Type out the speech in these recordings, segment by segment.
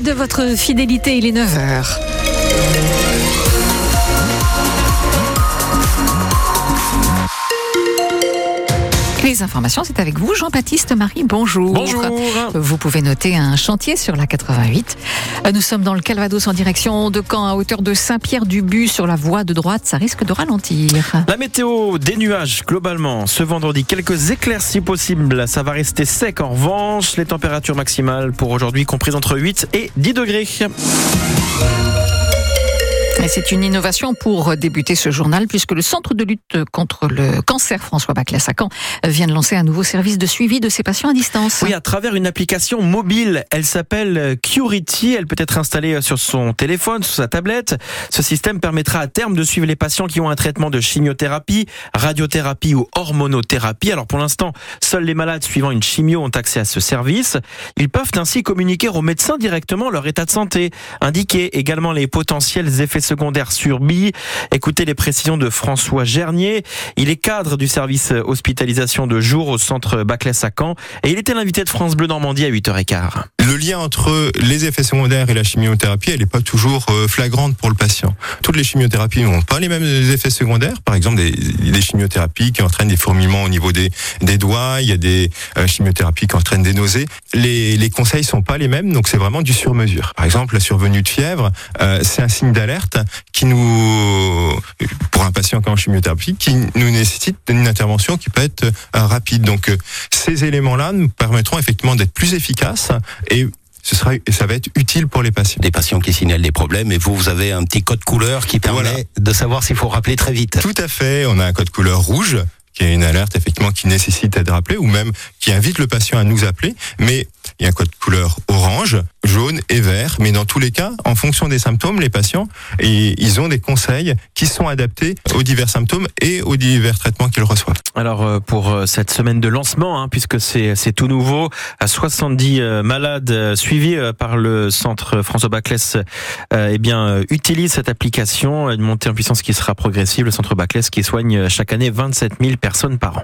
de votre fidélité, il est 9h. Les informations, c'est avec vous, Jean-Baptiste Marie. Bonjour. Bonjour. Vous pouvez noter un chantier sur la 88. Nous sommes dans le Calvados en direction de Caen, à hauteur de Saint-Pierre-du-But, sur la voie de droite. Ça risque de ralentir. La météo, des nuages globalement. Ce vendredi, quelques éclaircies possibles. Ça va rester sec en revanche. Les températures maximales pour aujourd'hui comprises entre 8 et 10 degrés. C'est une innovation pour débuter ce journal, puisque le Centre de lutte contre le cancer François Baclès à Caen vient de lancer un nouveau service de suivi de ses patients à distance. Oui, à travers une application mobile. Elle s'appelle Curity. Elle peut être installée sur son téléphone, sur sa tablette. Ce système permettra à terme de suivre les patients qui ont un traitement de chimiothérapie, radiothérapie ou hormonothérapie. Alors pour l'instant, seuls les malades suivant une chimio ont accès à ce service. Ils peuvent ainsi communiquer aux médecins directement leur état de santé, indiquer également les potentiels effets subis. Écoutez les précisions de François Gernier. Il est cadre du service hospitalisation de jour au centre Baclès à Caen et il était l'invité de France Bleu Normandie à 8h15. Le lien entre les effets secondaires et la chimiothérapie, elle n'est pas toujours euh, flagrante pour le patient. Toutes les chimiothérapies n'ont pas les mêmes effets secondaires. Par exemple, des, des chimiothérapies qui entraînent des fourmillements au niveau des, des doigts. Il y a des euh, chimiothérapies qui entraînent des nausées. Les, les conseils sont pas les mêmes, donc c'est vraiment du sur-mesure. Par exemple, la survenue de fièvre, euh, c'est un signe d'alerte qui nous, pour un patient qui est en chimiothérapie, qui nous nécessite une intervention qui peut être euh, rapide. Donc, euh, ces éléments-là nous permettront effectivement d'être plus efficaces et ce sera, et ça va être utile pour les patients. Des patients qui signalent des problèmes et vous, vous avez un petit code couleur qui permet Voilà. de savoir s'il faut rappeler très vite. Tout à fait. On a un code couleur rouge qui est une alerte effectivement qui nécessite d'être rappelé ou même qui invite le patient à nous appeler. Mais il y a un code couleur orange, jaune et vert. Mais dans tous les cas, en fonction des symptômes, les patients, et ils ont des conseils qui sont adaptés aux divers symptômes et aux divers traitements qu'ils reçoivent. Alors euh, pour euh, cette semaine de lancement, hein, puisque c'est tout nouveau, à 70 euh, malades suivis par le centre François Baclès, euh, eh bien utilisent cette application, une montée en puissance qui sera progressive. Le centre Baclès qui soigne chaque année 27 000 personnes par an.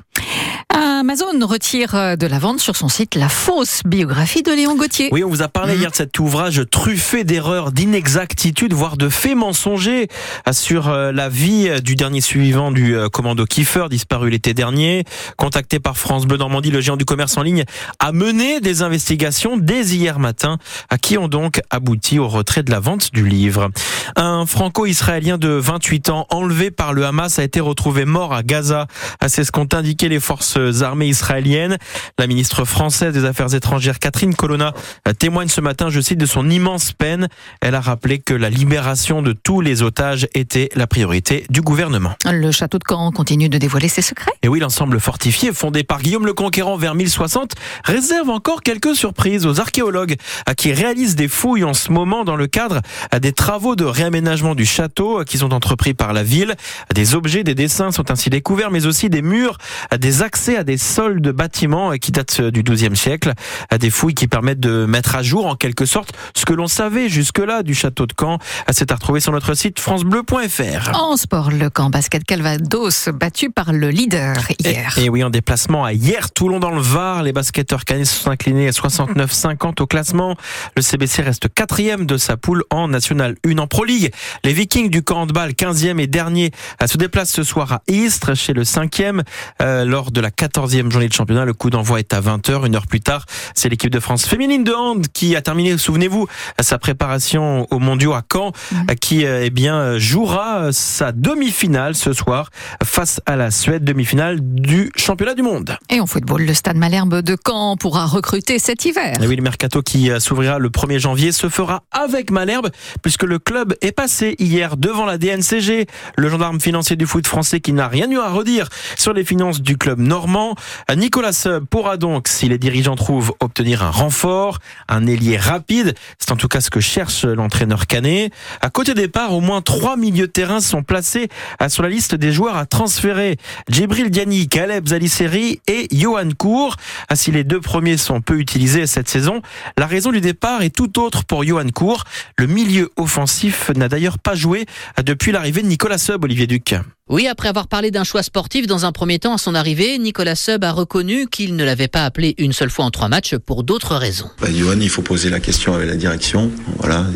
Amazon retire euh, de la vente sur son site la fausse biographie de Léon Gauthier. Oui, on vous a parlé Mhm. hier de cet ouvrage truffé d'erreurs, d'inexactitudes, voire de faits mensongers sur euh, la vie euh, du dernier suivant du commando Kiefer, disparu l'été dernier. Contacté par France Bleu Normandie, le géant du commerce en ligne a mené des investigations dès hier matin, à qui ont donc abouti au retrait de la vente du livre. Un franco-israélien de 28 ans enlevé par le Hamas a été retrouvé mort à Gaza. Ah, C'est ce qu'ont indiqué les forces armées israéliennes. La ministre française des Affaires étrangères Catherine Colonna témoigne ce matin, je cite, de son immense peine. Elle a rappelé que la libération de tous les otages était la priorité du gouvernement. Le château de Caen continue de dévoiler ses secrets. Et oui, l'ensemble fortifié, fondé par Guillaume le Conquérant vers 1060, réserve encore quelques surprises aux archéologues qui réalisent des fouilles en ce moment dans le cadre des travaux de réaménagement du château qui sont entrepris par la ville. Des objets, des dessins sont ainsi découverts, mais aussi des murs, des accès à des sols de bâtiments qui datent du XIIe siècle. Des fouilles qui permettent de mettre à jour en quelque sorte ce que l'on savait jusque-là du château de Caen. C'est à retrouver sur notre site francebleu.fr. En sport, le camp basket Calvados battu par le leader hier. Et, et oui, en déplacement à hier, Toulon dans le Var, les basketteurs canets se sont inclinés à 69-50 au classement. Le CBC reste quatrième de sa poule en National 1 en Pro League. Les Vikings du camp handball, 15e et dernier, euh, se déplacent ce soir à Istres chez le 5e euh, lors de la 14e journée de championnat. Le coup d'envoi est à 20h. Une heure plus tard, c'est l'équipe de France féminine de hand qui a terminé, souvenez-vous, sa préparation aux mondiaux à Caen, euh, qui euh, eh bien jouera sa demi-finale ce soir face à la Suède, demi-finale du championnat du monde. Et en football, le stade Malherbe de Caen pourra recruter cet hiver. Et oui, le mercato qui euh, s'ouvrira le 1er janvier se fera avec Malherbe, puisque le club est passé hier devant la DNCG, le gendarme financier du foot français qui n'a rien eu à redire sur les finances du club normand. Euh, Nicolas Seub pourra donc, si les dirigeants trouvent, obtenir un renfort, un ailier rapide. C'est en tout cas ce que cherche l'entraîneur canet. À côté départ, au moins trois milieux de terrain sont placés euh, sur la liste des joueurs à transférer. Djibril Diani, Caleb Zaliseri et Johan Cour. Ah, Si les deux premiers sont peu utilisés cette saison, la raison du départ est tout autre pour Johan Cour. Le milieu offensif n'a d'ailleurs pas joué depuis l'arrivée de Nicolas Seub, Olivier Duc. Oui, après avoir parlé d'un choix sportif dans un premier temps à son arrivée, Nicolas Sub a reconnu qu'il ne l'avait pas appelé une seule fois en trois matchs pour d'autres raisons. Bah, Johan, il faut poser la question avec la direction. Voilà,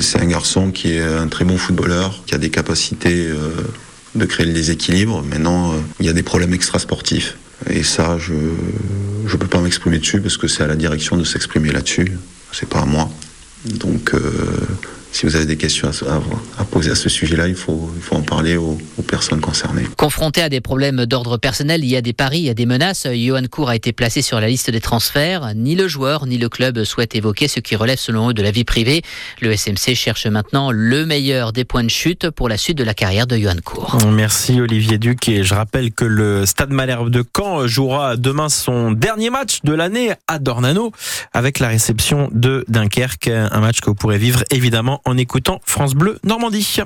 c'est un garçon qui est un très bon footballeur, qui a des capacités euh, de créer le déséquilibre. Maintenant, euh, il y a des problèmes extrasportifs. Et ça, je ne peux pas m'exprimer dessus parce que c'est à la direction de s'exprimer là-dessus. C'est pas à moi. Donc, euh, si vous avez des questions à, poser à ce sujet-là, il faut, il faut en parler aux, personnes concernées. Confronté à des problèmes d'ordre personnel, il y a des paris, il y a des menaces. Johan Cour a été placé sur la liste des transferts. Ni le joueur ni le club souhaitent évoquer ce qui relève selon eux de la vie privée. Le SMC cherche maintenant le meilleur des points de chute pour la suite de la carrière de Johan Cour. Merci Olivier Duc et je rappelle que le Stade Malherbe de Caen jouera demain son dernier match de l'année à Dornano avec la réception de Dunkerque, un match que vous pourrez vivre évidemment en écoutant France Bleu Normandie. Merci.